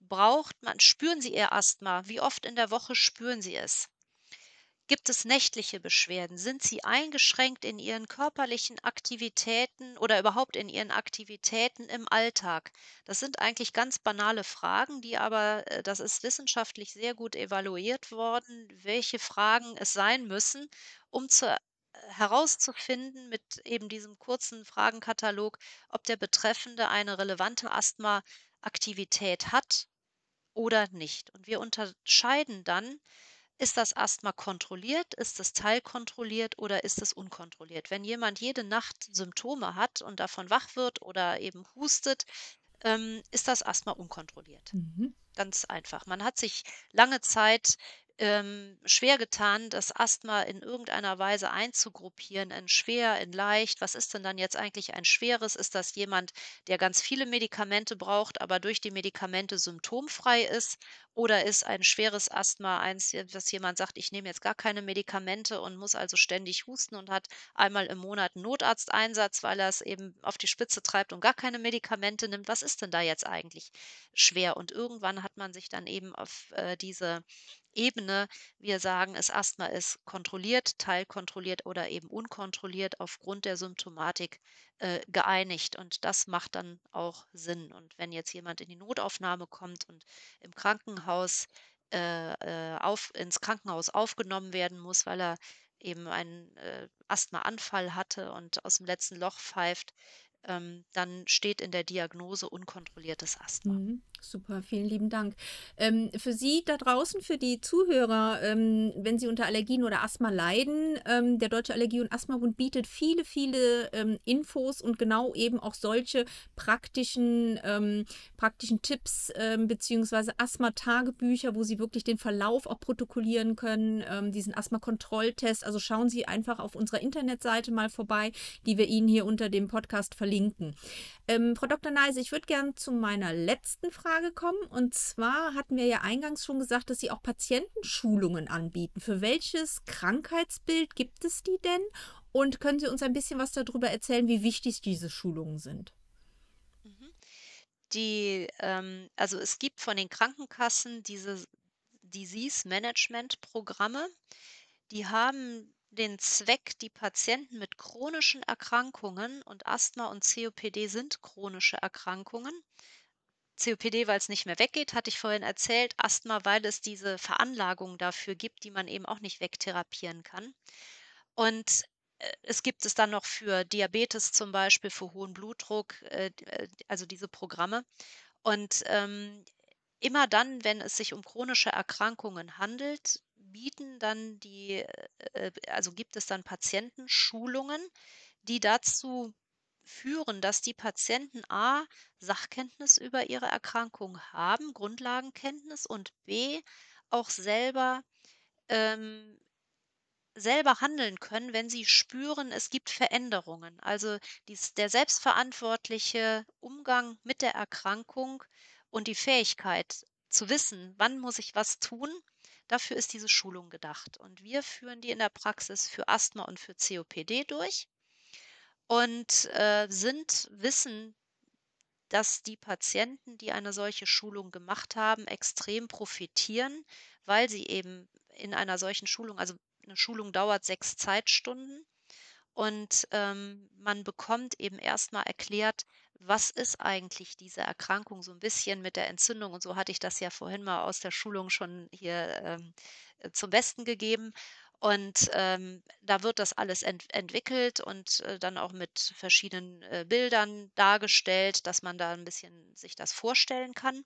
Braucht man spüren Sie Ihr Asthma? Wie oft in der Woche spüren Sie es? Gibt es nächtliche Beschwerden? Sind Sie eingeschränkt in Ihren körperlichen Aktivitäten oder überhaupt in Ihren Aktivitäten im Alltag? Das sind eigentlich ganz banale Fragen, die aber, äh, das ist wissenschaftlich sehr gut evaluiert worden, welche Fragen es sein müssen, um zu äh, herauszufinden mit eben diesem kurzen Fragenkatalog, ob der Betreffende eine relevante Asthmaaktivität hat oder nicht. Und wir unterscheiden dann ist das Asthma kontrolliert? Ist es teilkontrolliert oder ist es unkontrolliert? Wenn jemand jede Nacht Symptome hat und davon wach wird oder eben hustet, ähm, ist das Asthma unkontrolliert. Mhm. Ganz einfach. Man hat sich lange Zeit ähm, schwer getan, das Asthma in irgendeiner Weise einzugruppieren in schwer, in leicht. Was ist denn dann jetzt eigentlich ein schweres? Ist das jemand, der ganz viele Medikamente braucht, aber durch die Medikamente symptomfrei ist? Oder ist ein schweres Asthma eins, dass jemand sagt, ich nehme jetzt gar keine Medikamente und muss also ständig husten und hat einmal im Monat einen Notarzteinsatz, weil er es eben auf die Spitze treibt und gar keine Medikamente nimmt? Was ist denn da jetzt eigentlich schwer? Und irgendwann hat man sich dann eben auf äh, diese Ebene wir sagen, es Asthma ist kontrolliert, teilkontrolliert oder eben unkontrolliert aufgrund der Symptomatik äh, geeinigt. Und das macht dann auch Sinn. Und wenn jetzt jemand in die Notaufnahme kommt und im Krankenhaus äh, äh, auf, ins Krankenhaus aufgenommen werden muss, weil er eben einen äh, Asthmaanfall hatte und aus dem letzten Loch pfeift, ähm, dann steht in der Diagnose unkontrolliertes Asthma. Mhm. Super, vielen lieben Dank. Ähm, für Sie da draußen, für die Zuhörer, ähm, wenn Sie unter Allergien oder Asthma leiden, ähm, der Deutsche Allergie- und Asthmabund bietet viele, viele ähm, Infos und genau eben auch solche praktischen, ähm, praktischen Tipps ähm, beziehungsweise Asthma-Tagebücher, wo Sie wirklich den Verlauf auch protokollieren können, diesen Asthma-Kontrolltest. Also schauen Sie einfach auf unserer Internetseite mal vorbei, die wir Ihnen hier unter dem Podcast verlinken. Frau Dr. Neise, ich würde gerne zu meiner letzten Frage Frage kommen. Und zwar hatten wir ja eingangs schon gesagt, dass Sie auch Patientenschulungen anbieten. Für welches Krankheitsbild gibt es die denn? Und können Sie uns ein bisschen was darüber erzählen, wie wichtig diese Schulungen sind? Mhm. Die, ähm, also es gibt von den Krankenkassen diese Disease Management Programme. Die haben den Zweck, die Patienten mit chronischen Erkrankungen und Asthma und COPD sind chronische Erkrankungen, COPD, weil es nicht mehr weggeht, hatte ich vorhin erzählt. Asthma, weil es diese Veranlagung dafür gibt, die man eben auch nicht wegtherapieren kann. Und äh, es gibt es dann noch für Diabetes zum Beispiel, für hohen Blutdruck, äh, äh, also diese Programme. Und ähm, immer dann, wenn es sich um chronische Erkrankungen handelt, bieten dann die, also gibt es dann Patientenschulungen, die dazu führen, dass die Patienten A Sachkenntnis über ihre Erkrankung haben, Grundlagenkenntnis und B auch selber ähm, selber handeln können, wenn sie spüren, es gibt Veränderungen. Also dies, der selbstverantwortliche Umgang mit der Erkrankung und die Fähigkeit zu wissen, wann muss ich was tun, dafür ist diese Schulung gedacht. Und wir führen die in der Praxis für Asthma und für COPD durch und äh, sind, wissen, dass die Patienten, die eine solche Schulung gemacht haben, extrem profitieren, weil sie eben in einer solchen Schulung, also eine Schulung dauert sechs Zeitstunden und ähm, man bekommt eben erstmal erklärt, was ist eigentlich diese Erkrankung, so ein bisschen mit der Entzündung und so hatte ich das ja vorhin mal aus der Schulung schon hier ähm, äh, zum Besten gegeben. Und, ähm, da wird das alles ent entwickelt und, äh, dann auch mit verschiedenen, äh, Bildern dargestellt, dass man da ein bisschen sich das vorstellen kann.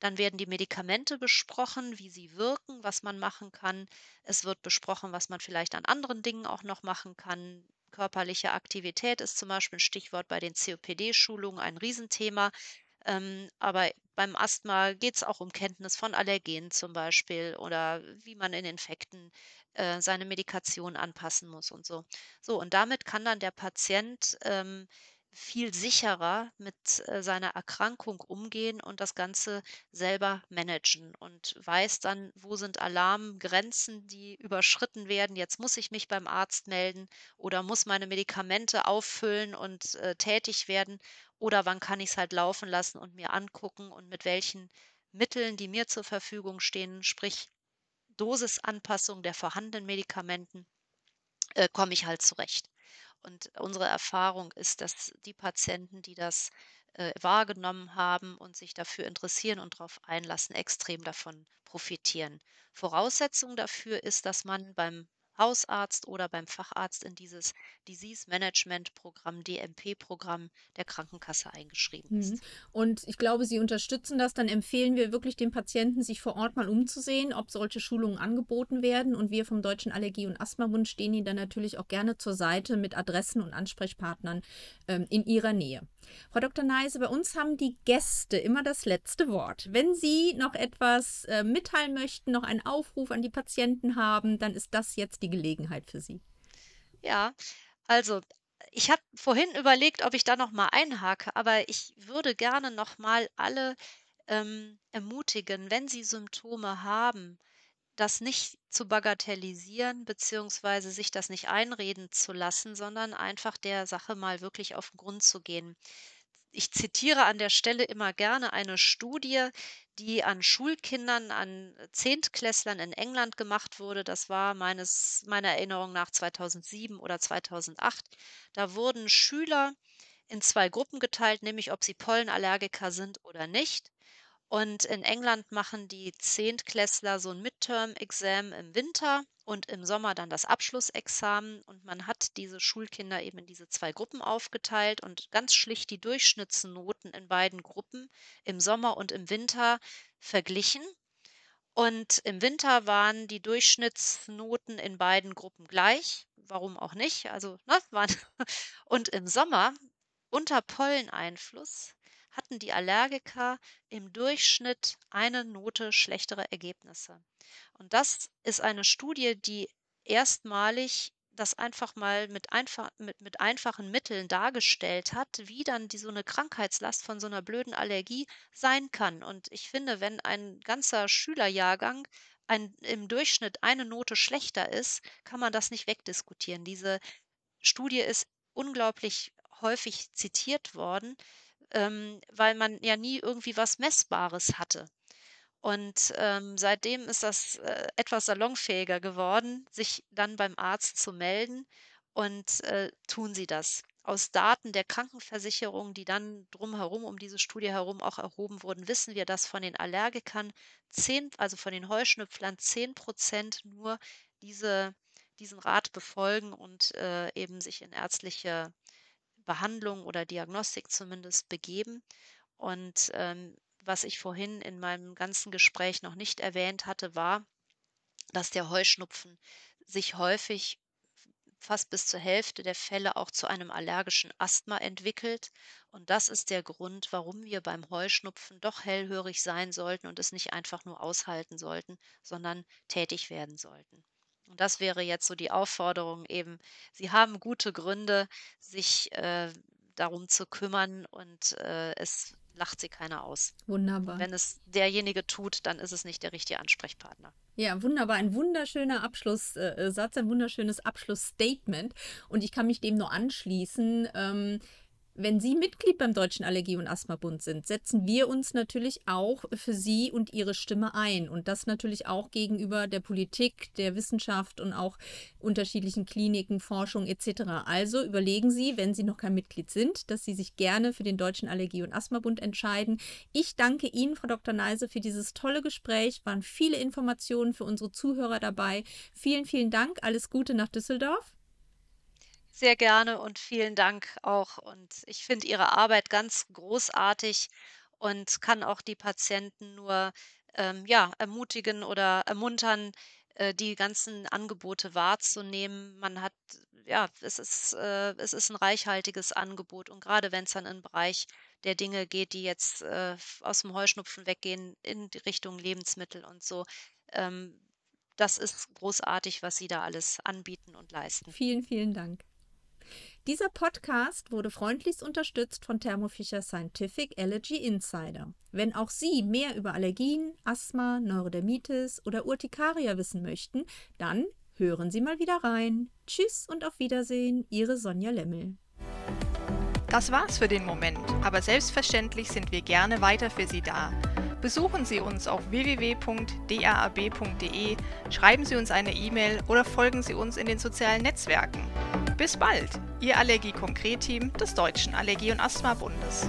Dann werden die Medikamente besprochen, wie sie wirken, was man machen kann. Es wird besprochen, was man vielleicht an anderen Dingen auch noch machen kann. körperliche Aktivität ist zum Beispiel ein Stichwort bei den COPD-Schulungen ein Riesenthema. Ähm, aber beim Asthma geht es auch um Kenntnis von Allergenen zum Beispiel oder wie man in Infekten äh, seine Medikation anpassen muss und so. So, und damit kann dann der Patient ähm, viel sicherer mit äh, seiner Erkrankung umgehen und das Ganze selber managen und weiß dann, wo sind Alarmgrenzen, die überschritten werden. Jetzt muss ich mich beim Arzt melden oder muss meine Medikamente auffüllen und äh, tätig werden oder wann kann ich es halt laufen lassen und mir angucken und mit welchen Mitteln, die mir zur Verfügung stehen, sprich Dosisanpassung der vorhandenen Medikamenten, äh, komme ich halt zurecht. Und unsere Erfahrung ist, dass die Patienten, die das äh, wahrgenommen haben und sich dafür interessieren und darauf einlassen, extrem davon profitieren. Voraussetzung dafür ist, dass man beim Hausarzt oder beim Facharzt in dieses Disease Management Programm, DMP-Programm der Krankenkasse eingeschrieben Mhm. ist. Und ich glaube, Sie unterstützen das. Dann empfehlen wir wirklich den Patienten, sich vor Ort mal umzusehen, ob solche Schulungen angeboten werden. Und wir vom Deutschen Allergie- und Asthmabund stehen Ihnen dann natürlich auch gerne zur Seite mit Adressen und Ansprechpartnern ähm, in Ihrer Nähe. Frau Dr. Neise, bei uns haben die Gäste immer das letzte Wort. Wenn Sie noch etwas äh, mitteilen möchten, noch einen Aufruf an die Patienten haben, dann ist das jetzt die Gelegenheit für Sie. Ja, also ich habe vorhin überlegt, ob ich da noch mal einhake, aber ich würde gerne noch mal alle ähm, ermutigen, wenn sie Symptome haben, das nicht zu bagatellisieren, beziehungsweise sich das nicht einreden zu lassen, sondern einfach der Sache mal wirklich auf den Grund zu gehen. Ich zitiere an der Stelle immer gerne eine Studie, die an Schulkindern, an Zehntklässlern in England gemacht wurde. Das war meines, meiner Erinnerung nach 2007 oder 2008. Da wurden Schüler in zwei Gruppen geteilt, nämlich ob sie Pollenallergiker sind oder nicht. Und in England machen die Zehntklässler so ein Midterm-Exam im Winter und im Sommer dann das Abschlussexamen. Und man hat diese Schulkinder eben in diese zwei Gruppen aufgeteilt und ganz schlicht die Durchschnittsnoten in beiden Gruppen im Sommer und im Winter verglichen. Und im Winter waren die Durchschnittsnoten in beiden Gruppen gleich. Warum auch nicht? Also, ne, waren *laughs* und im Sommer unter Polleneinfluss hatten die Allergiker im Durchschnitt eine Note schlechtere Ergebnisse. Und das ist eine Studie, die erstmalig das einfach mal mit, einfach, mit, mit einfachen Mitteln dargestellt hat, wie dann die, so eine Krankheitslast von so einer blöden Allergie sein kann. Und ich finde, wenn ein ganzer Schülerjahrgang ein, im Durchschnitt eine Note schlechter ist, kann man das nicht wegdiskutieren. Diese Studie ist unglaublich häufig zitiert worden, ähm, weil man ja nie irgendwie was Messbares hatte. Und ähm, seitdem ist das äh, etwas salonfähiger geworden, sich dann beim Arzt zu melden und äh, tun sie das. Aus Daten der Krankenversicherung, die dann drumherum um diese Studie herum auch erhoben wurden, wissen wir, dass von den Allergikern 10, also von den Heuschnüpflern 10 Prozent nur diese, diesen Rat befolgen und äh, eben sich in ärztliche Behandlung oder Diagnostik zumindest begeben. Und ähm, was ich vorhin in meinem ganzen Gespräch noch nicht erwähnt hatte, war, dass der Heuschnupfen sich häufig fast bis zur Hälfte der Fälle auch zu einem allergischen Asthma entwickelt. Und das ist der Grund, warum wir beim Heuschnupfen doch hellhörig sein sollten und es nicht einfach nur aushalten sollten, sondern tätig werden sollten. Und das wäre jetzt so die Aufforderung eben, Sie haben gute Gründe, sich äh, darum zu kümmern und äh, es lacht sie keiner aus. Wunderbar. Wenn es derjenige tut, dann ist es nicht der richtige Ansprechpartner. Ja, wunderbar. Ein wunderschöner Abschlusssatz, ein wunderschönes Abschlussstatement. Und ich kann mich dem nur anschließen. Ähm, wenn Sie Mitglied beim Deutschen Allergie- und Asthmabund sind, setzen wir uns natürlich auch für Sie und Ihre Stimme ein. Und das natürlich auch gegenüber der Politik, der Wissenschaft und auch unterschiedlichen Kliniken, Forschung etc. Also überlegen Sie, wenn Sie noch kein Mitglied sind, dass Sie sich gerne für den Deutschen Allergie- und Asthmabund entscheiden. Ich danke Ihnen, Frau Dr. Neise, für dieses tolle Gespräch. Waren viele Informationen für unsere Zuhörer dabei. Vielen, vielen Dank. Alles Gute nach Düsseldorf. Sehr gerne und vielen Dank auch. Und ich finde Ihre Arbeit ganz großartig und kann auch die Patienten nur ähm, ja, ermutigen oder ermuntern, äh, die ganzen Angebote wahrzunehmen. Man hat ja, es ist, äh, es ist ein reichhaltiges Angebot und gerade wenn es dann in 'n Bereich der Dinge geht, die jetzt, äh, aus dem Heuschnupfen weggehen in Richtung Lebensmittel und so, ähm, das ist großartig, was Sie da alles anbieten und leisten. Vielen, vielen Dank. Dieser Podcast wurde freundlichst unterstützt von Thermo Fisher Scientific Allergy Insider. Wenn auch Sie mehr über Allergien, Asthma, Neurodermitis oder Urtikaria wissen möchten, dann hören Sie mal wieder rein. Tschüss und auf Wiedersehen, Ihre Sonja Lemmel. Das war's für den Moment, aber selbstverständlich sind wir gerne weiter für Sie da. Besuchen Sie uns auf www.daab.de, schreiben Sie uns eine E-Mail oder folgen Sie uns in den sozialen Netzwerken. Bis bald, Ihr Allergie-Konkret-Team des Deutschen Allergie- und Asthma-Bundes.